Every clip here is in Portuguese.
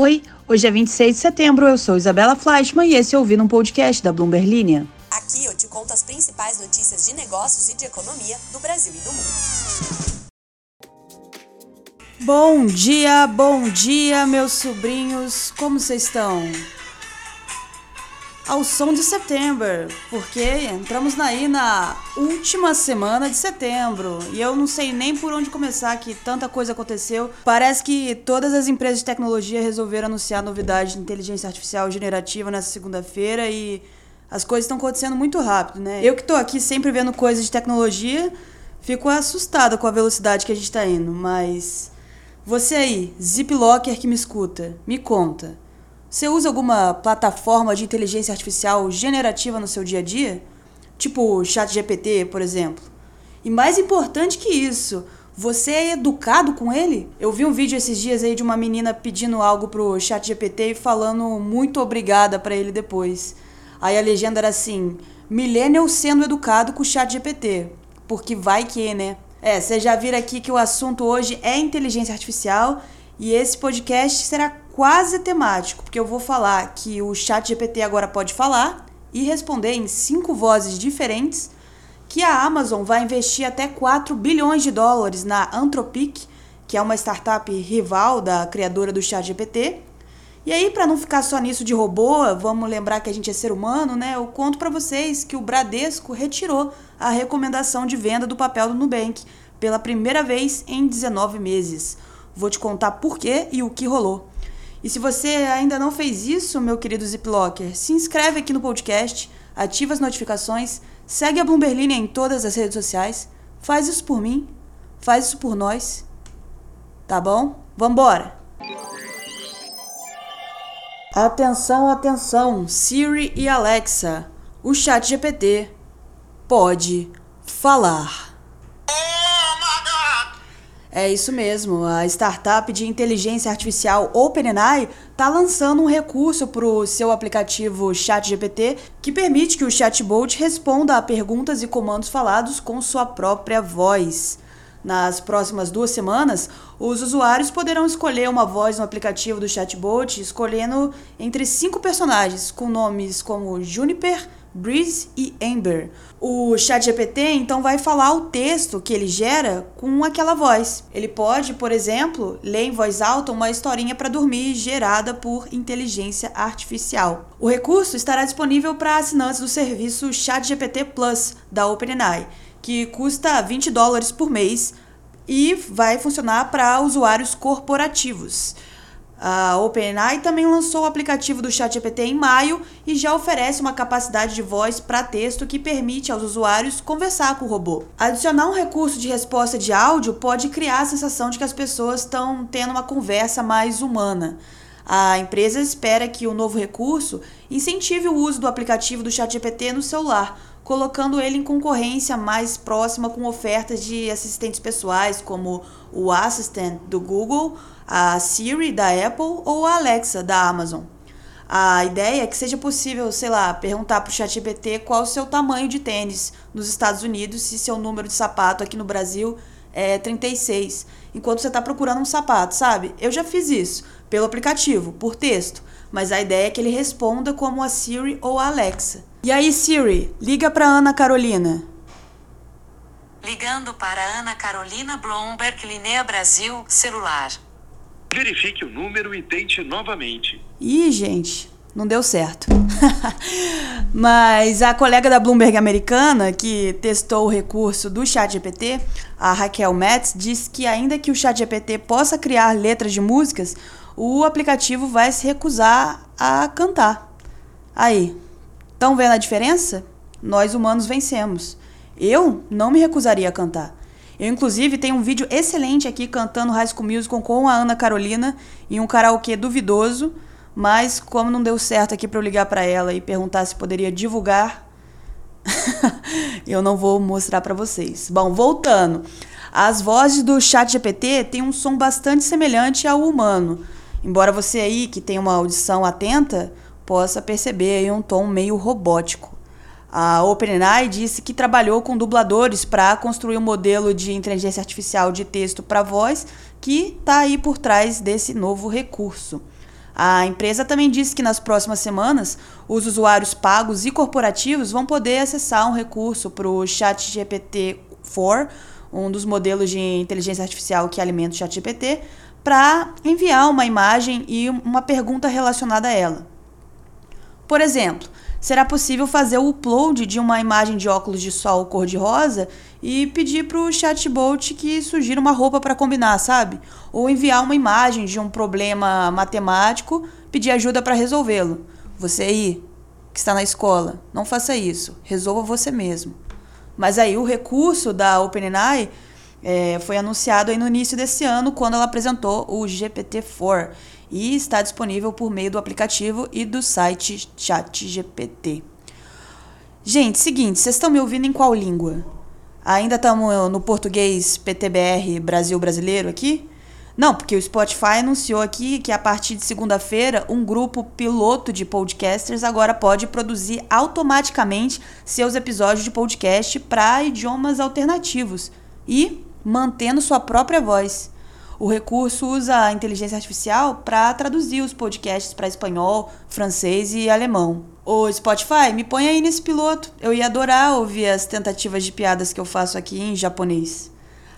Oi, hoje é 26 de setembro, eu sou Isabela Fleischmann e esse é Ouvindo um Podcast da Bloomberg Linha. Aqui eu te conto as principais notícias de negócios e de economia do Brasil e do mundo. Bom dia, bom dia, meus sobrinhos, como vocês estão? Ao som de setembro, porque entramos aí na última semana de setembro e eu não sei nem por onde começar que tanta coisa aconteceu. Parece que todas as empresas de tecnologia resolveram anunciar novidades de inteligência artificial generativa nessa segunda-feira e as coisas estão acontecendo muito rápido, né? Eu que tô aqui sempre vendo coisas de tecnologia, fico assustada com a velocidade que a gente tá indo, mas você aí, Ziplocker que me escuta, me conta. Você usa alguma plataforma de inteligência artificial generativa no seu dia a dia? Tipo ChatGPT, por exemplo. E mais importante que isso, você é educado com ele? Eu vi um vídeo esses dias aí de uma menina pedindo algo pro ChatGPT e falando muito obrigada para ele depois. Aí a legenda era assim: Millennial sendo educado com o ChatGPT. Porque vai que, né? É, você já viram aqui que o assunto hoje é inteligência artificial e esse podcast será quase temático, porque eu vou falar que o Chat GPT agora pode falar e responder em cinco vozes diferentes, que a Amazon vai investir até 4 bilhões de dólares na Anthropic, que é uma startup rival da criadora do Chat GPT. E aí, para não ficar só nisso de robô, vamos lembrar que a gente é ser humano, né? Eu conto para vocês que o Bradesco retirou a recomendação de venda do papel do Nubank pela primeira vez em 19 meses. Vou te contar por quê e o que rolou. E se você ainda não fez isso, meu querido Ziplocker, se inscreve aqui no podcast, ativa as notificações, segue a Bloomberlinia em todas as redes sociais, faz isso por mim, faz isso por nós. Tá bom? Vambora! Atenção, atenção, Siri e Alexa. O chat GPT pode falar. É isso mesmo. A startup de inteligência artificial OpenAI está lançando um recurso para o seu aplicativo ChatGPT que permite que o chatbot responda a perguntas e comandos falados com sua própria voz. Nas próximas duas semanas, os usuários poderão escolher uma voz no aplicativo do chatbot, escolhendo entre cinco personagens com nomes como Juniper, Breeze e Ember. O ChatGPT então vai falar o texto que ele gera com aquela voz. Ele pode, por exemplo, ler em voz alta uma historinha para dormir gerada por inteligência artificial. O recurso estará disponível para assinantes do serviço ChatGPT Plus da OpenAI, que custa 20 dólares por mês e vai funcionar para usuários corporativos. A OpenAI também lançou o aplicativo do ChatGPT em maio e já oferece uma capacidade de voz para texto que permite aos usuários conversar com o robô. Adicionar um recurso de resposta de áudio pode criar a sensação de que as pessoas estão tendo uma conversa mais humana. A empresa espera que o novo recurso incentive o uso do aplicativo do ChatGPT no celular, colocando ele em concorrência mais próxima com ofertas de assistentes pessoais como o Assistant do Google a Siri da Apple ou a Alexa da Amazon. A ideia é que seja possível, sei lá, perguntar para o ChatGPT qual o seu tamanho de tênis nos Estados Unidos, se seu número de sapato aqui no Brasil é 36, enquanto você está procurando um sapato, sabe? Eu já fiz isso pelo aplicativo, por texto, mas a ideia é que ele responda como a Siri ou a Alexa. E aí, Siri, liga para Ana Carolina. Ligando para Ana Carolina Bloomberg Linea Brasil, celular. Verifique o número e tente novamente. Ih, gente, não deu certo. Mas a colega da Bloomberg americana, que testou o recurso do ChatGPT, a Raquel Metz, disse que ainda que o ChatGPT possa criar letras de músicas, o aplicativo vai se recusar a cantar. Aí, estão vendo a diferença? Nós humanos vencemos. Eu não me recusaria a cantar. Eu, inclusive, tenho um vídeo excelente aqui cantando High School Musical com a Ana Carolina em um karaokê duvidoso, mas como não deu certo aqui para eu ligar para ela e perguntar se poderia divulgar, eu não vou mostrar para vocês. Bom, voltando. As vozes do chat GPT têm um som bastante semelhante ao humano. Embora você aí, que tem uma audição atenta, possa perceber um tom meio robótico. A OpenAI disse que trabalhou com dubladores para construir um modelo de inteligência artificial de texto para voz que está aí por trás desse novo recurso. A empresa também disse que nas próximas semanas, os usuários pagos e corporativos vão poder acessar um recurso para o ChatGPT-4, um dos modelos de inteligência artificial que alimenta o ChatGPT, para enviar uma imagem e uma pergunta relacionada a ela. Por exemplo, será possível fazer o upload de uma imagem de óculos de sol cor-de-rosa e pedir para o chatbot que sugira uma roupa para combinar, sabe? Ou enviar uma imagem de um problema matemático, pedir ajuda para resolvê-lo. Você aí, que está na escola, não faça isso. Resolva você mesmo. Mas aí o recurso da OpenAI é, foi anunciado aí no início desse ano, quando ela apresentou o GPT-4 e está disponível por meio do aplicativo e do site ChatGPT. Gente, seguinte, vocês estão me ouvindo em qual língua? Ainda estamos no português PTBR Brasil Brasileiro aqui? Não, porque o Spotify anunciou aqui que a partir de segunda-feira um grupo piloto de podcasters agora pode produzir automaticamente seus episódios de podcast para idiomas alternativos e mantendo sua própria voz. O recurso usa a inteligência artificial para traduzir os podcasts para espanhol, francês e alemão. Ô Spotify, me põe aí nesse piloto. Eu ia adorar ouvir as tentativas de piadas que eu faço aqui em japonês.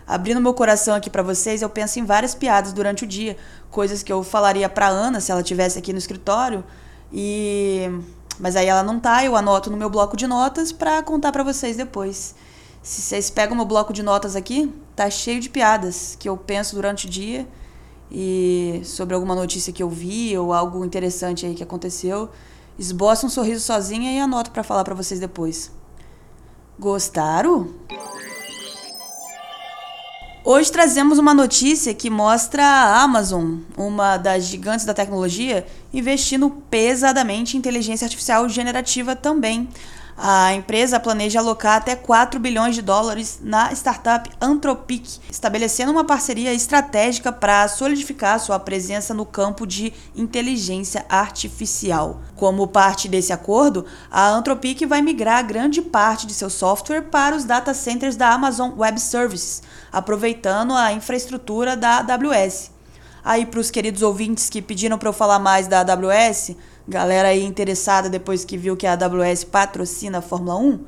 Abrindo meu coração aqui para vocês, eu penso em várias piadas durante o dia, coisas que eu falaria para Ana se ela tivesse aqui no escritório. E mas aí ela não tá, eu anoto no meu bloco de notas para contar para vocês depois. Se vocês pegam meu bloco de notas aqui, tá cheio de piadas que eu penso durante o dia e sobre alguma notícia que eu vi ou algo interessante aí que aconteceu. Esboço um sorriso sozinha e anoto para falar para vocês depois. Gostaram? Hoje trazemos uma notícia que mostra a Amazon, uma das gigantes da tecnologia, investindo pesadamente em inteligência artificial generativa também. A empresa planeja alocar até 4 bilhões de dólares na startup Anthropic, estabelecendo uma parceria estratégica para solidificar sua presença no campo de inteligência artificial. Como parte desse acordo, a Anthropic vai migrar grande parte de seu software para os data centers da Amazon Web Services, aproveitando a infraestrutura da AWS. Aí, para os queridos ouvintes que pediram para eu falar mais da AWS, Galera aí interessada depois que viu que a AWS patrocina a Fórmula 1,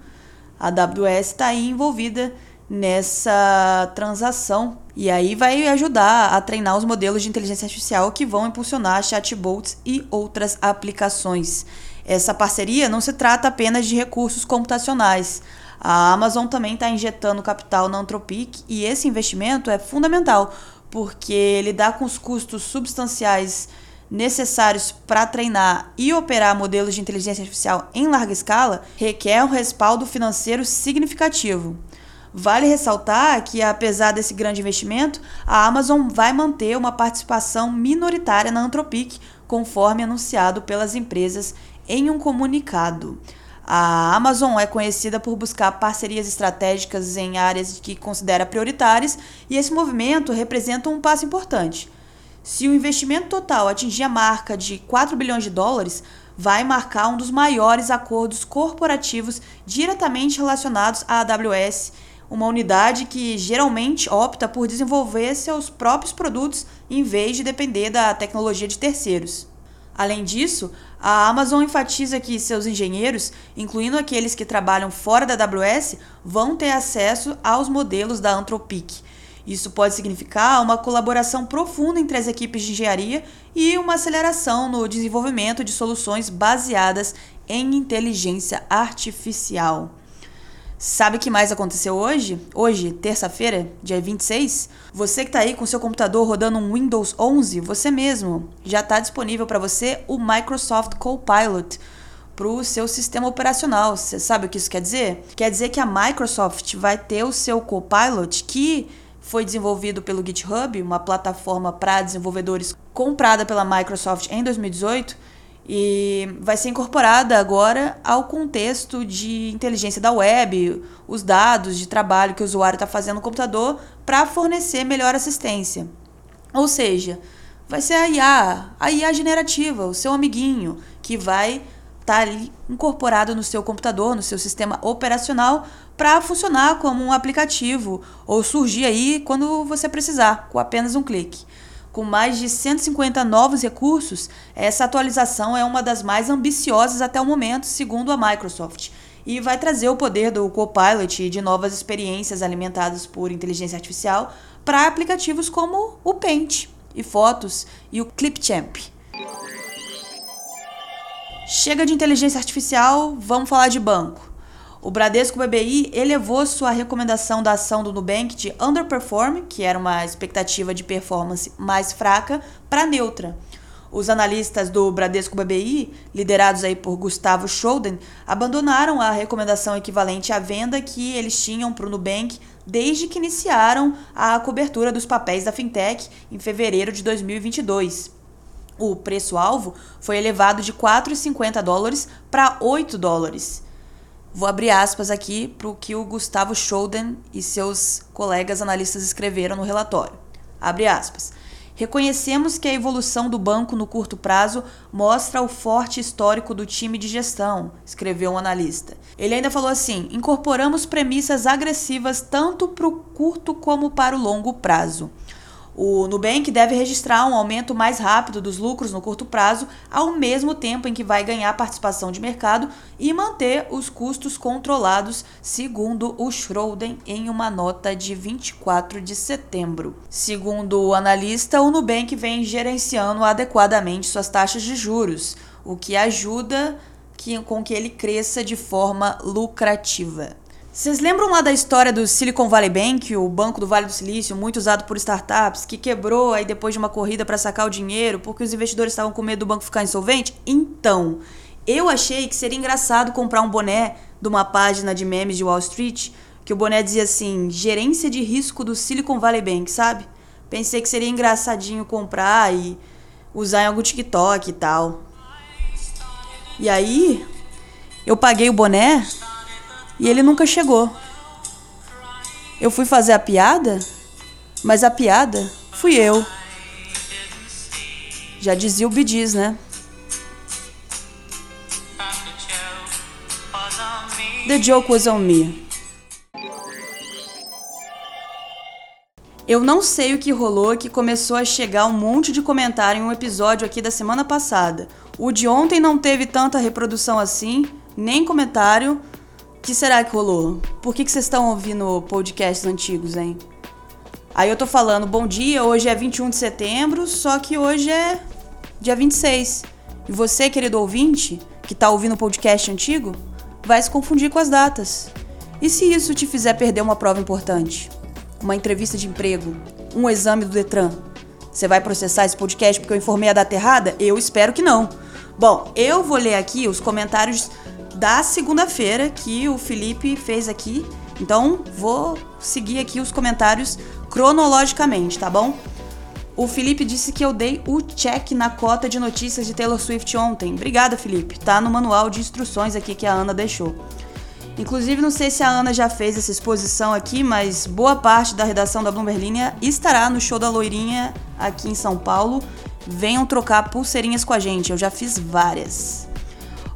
a AWS está aí envolvida nessa transação e aí vai ajudar a treinar os modelos de inteligência artificial que vão impulsionar chatbots e outras aplicações. Essa parceria não se trata apenas de recursos computacionais. A Amazon também está injetando capital na Anthropic e esse investimento é fundamental porque ele dá com os custos substanciais necessários para treinar e operar modelos de inteligência artificial em larga escala requer um respaldo financeiro significativo. Vale ressaltar que, apesar desse grande investimento, a Amazon vai manter uma participação minoritária na Anthropic, conforme anunciado pelas empresas em um comunicado. A Amazon é conhecida por buscar parcerias estratégicas em áreas que considera prioritárias, e esse movimento representa um passo importante. Se o investimento total atingir a marca de 4 bilhões de dólares, vai marcar um dos maiores acordos corporativos diretamente relacionados à AWS, uma unidade que geralmente opta por desenvolver seus próprios produtos em vez de depender da tecnologia de terceiros. Além disso, a Amazon enfatiza que seus engenheiros, incluindo aqueles que trabalham fora da AWS, vão ter acesso aos modelos da Anthropic isso pode significar uma colaboração profunda entre as equipes de engenharia e uma aceleração no desenvolvimento de soluções baseadas em inteligência artificial. Sabe o que mais aconteceu hoje? Hoje, terça-feira, dia 26? Você que está aí com seu computador rodando um Windows 11, você mesmo, já está disponível para você o Microsoft Copilot para o seu sistema operacional. Você sabe o que isso quer dizer? Quer dizer que a Microsoft vai ter o seu Copilot que foi desenvolvido pelo GitHub, uma plataforma para desenvolvedores comprada pela Microsoft em 2018 e vai ser incorporada agora ao contexto de inteligência da web, os dados de trabalho que o usuário está fazendo no computador para fornecer melhor assistência. Ou seja, vai ser a IA, a IA generativa, o seu amiguinho, que vai estar tá ali incorporado no seu computador, no seu sistema operacional, para funcionar como um aplicativo ou surgir aí quando você precisar, com apenas um clique. Com mais de 150 novos recursos, essa atualização é uma das mais ambiciosas até o momento, segundo a Microsoft, e vai trazer o poder do Copilot e de novas experiências alimentadas por inteligência artificial para aplicativos como o Paint e Fotos e o Clipchamp. Chega de inteligência artificial, vamos falar de banco. O Bradesco BBI elevou sua recomendação da ação do Nubank de underperform, que era uma expectativa de performance mais fraca, para neutra. Os analistas do Bradesco BBI, liderados aí por Gustavo Scholden, abandonaram a recomendação equivalente à venda que eles tinham para o Nubank desde que iniciaram a cobertura dos papéis da fintech em fevereiro de 2022. O preço-alvo foi elevado de 4,50 dólares para 8 dólares. Vou abrir aspas aqui para o que o Gustavo Scholden e seus colegas analistas escreveram no relatório. Abre aspas. Reconhecemos que a evolução do banco no curto prazo mostra o forte histórico do time de gestão, escreveu um analista. Ele ainda falou assim: incorporamos premissas agressivas tanto para o curto como para o longo prazo. O Nubank deve registrar um aumento mais rápido dos lucros no curto prazo, ao mesmo tempo em que vai ganhar participação de mercado e manter os custos controlados, segundo o Schroden em uma nota de 24 de setembro. Segundo o analista, o Nubank vem gerenciando adequadamente suas taxas de juros, o que ajuda que, com que ele cresça de forma lucrativa. Vocês lembram lá da história do Silicon Valley Bank, o banco do Vale do Silício, muito usado por startups, que quebrou aí depois de uma corrida para sacar o dinheiro porque os investidores estavam com medo do banco ficar insolvente? Então, eu achei que seria engraçado comprar um boné de uma página de memes de Wall Street, que o boné dizia assim: gerência de risco do Silicon Valley Bank, sabe? Pensei que seria engraçadinho comprar e usar em algum TikTok e tal. E aí, eu paguei o boné e ele nunca chegou. Eu fui fazer a piada, mas a piada fui eu. Já dizia o Bidiz, né? The joke was on me. Eu não sei o que rolou que começou a chegar um monte de comentário em um episódio aqui da semana passada. O de ontem não teve tanta reprodução assim, nem comentário, que será que rolou? Por que, que vocês estão ouvindo podcasts antigos, hein? Aí eu tô falando, bom dia, hoje é 21 de setembro, só que hoje é dia 26. E você, querido ouvinte, que tá ouvindo o podcast antigo, vai se confundir com as datas. E se isso te fizer perder uma prova importante? Uma entrevista de emprego? Um exame do Detran? Você vai processar esse podcast porque eu informei a data errada? Eu espero que não. Bom, eu vou ler aqui os comentários da segunda-feira que o Felipe fez aqui. Então, vou seguir aqui os comentários cronologicamente, tá bom? O Felipe disse que eu dei o check na cota de notícias de Taylor Swift ontem. Obrigada, Felipe. Tá no manual de instruções aqui que a Ana deixou. Inclusive, não sei se a Ana já fez essa exposição aqui, mas boa parte da redação da Bloomberg Linha estará no show da Loirinha aqui em São Paulo. Venham trocar pulseirinhas com a gente, eu já fiz várias.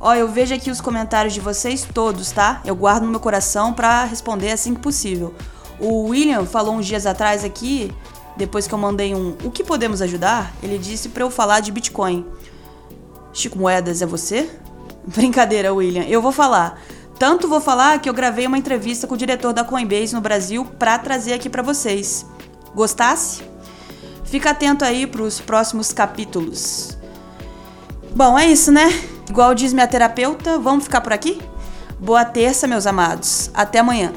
Ó, eu vejo aqui os comentários de vocês todos, tá? Eu guardo no meu coração para responder assim que possível. O William falou uns dias atrás aqui, depois que eu mandei um O que podemos ajudar? Ele disse para eu falar de Bitcoin. Chico Moedas é você? Brincadeira, William. Eu vou falar. Tanto vou falar que eu gravei uma entrevista com o diretor da Coinbase no Brasil para trazer aqui para vocês. Gostasse? Fica atento aí para os próximos capítulos. Bom, é isso, né? Igual diz minha terapeuta, vamos ficar por aqui? Boa terça, meus amados. Até amanhã.